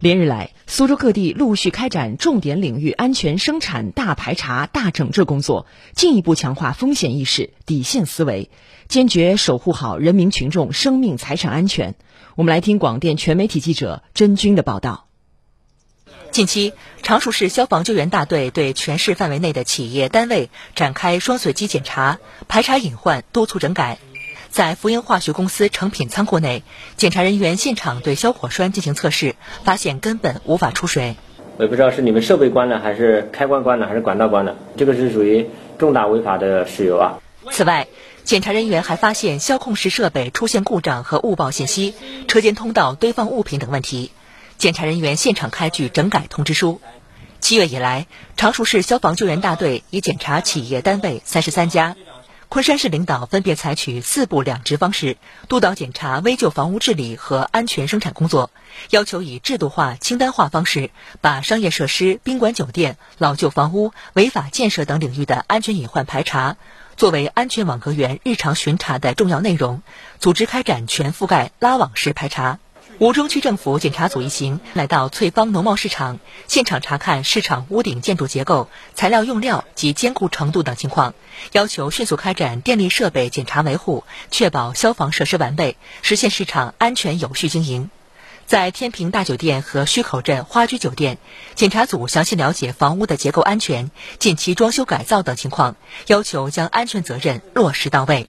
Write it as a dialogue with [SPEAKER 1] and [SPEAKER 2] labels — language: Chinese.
[SPEAKER 1] 连日来，苏州各地陆续开展重点领域安全生产大排查、大整治工作，进一步强化风险意识、底线思维，坚决守护好人民群众生命财产安全。我们来听广电全媒体记者甄军的报道。
[SPEAKER 2] 近期，常熟市消防救援大队对全市范围内的企业单位展开双随机检查，排查隐患，督促整改。在福英化学公司成品仓库内，检查人员现场对消火栓进行测试，发现根本无法出水。
[SPEAKER 3] 我也不知道是你们设备关了，还是开关关了，还是管道关了，这个是属于重大违法的事由啊。
[SPEAKER 2] 此外，检查人员还发现消控室设备出现故障和误报信息、车间通道堆放物品等问题。检查人员现场开具整改通知书。七月以来，常熟市消防救援大队已检查企业单位三十三家。昆山市领导分别采取四步两直方式，督导检查危旧房屋治理和安全生产工作，要求以制度化、清单化方式，把商业设施、宾馆酒店、老旧房屋、违法建设等领域的安全隐患排查，作为安全网格员日常巡查的重要内容，组织开展全覆盖拉网式排查。吴中区政府检查组一行来到翠芳农贸市场，现场查看市场屋顶建筑结构、材料用料及坚固程度等情况，要求迅速开展电力设备检查维护，确保消防设施完备，实现市场安全有序经营。在天平大酒店和胥口镇花居酒店，检查组详细了解房屋的结构安全、近期装修改造等情况，要求将安全责任落实到位。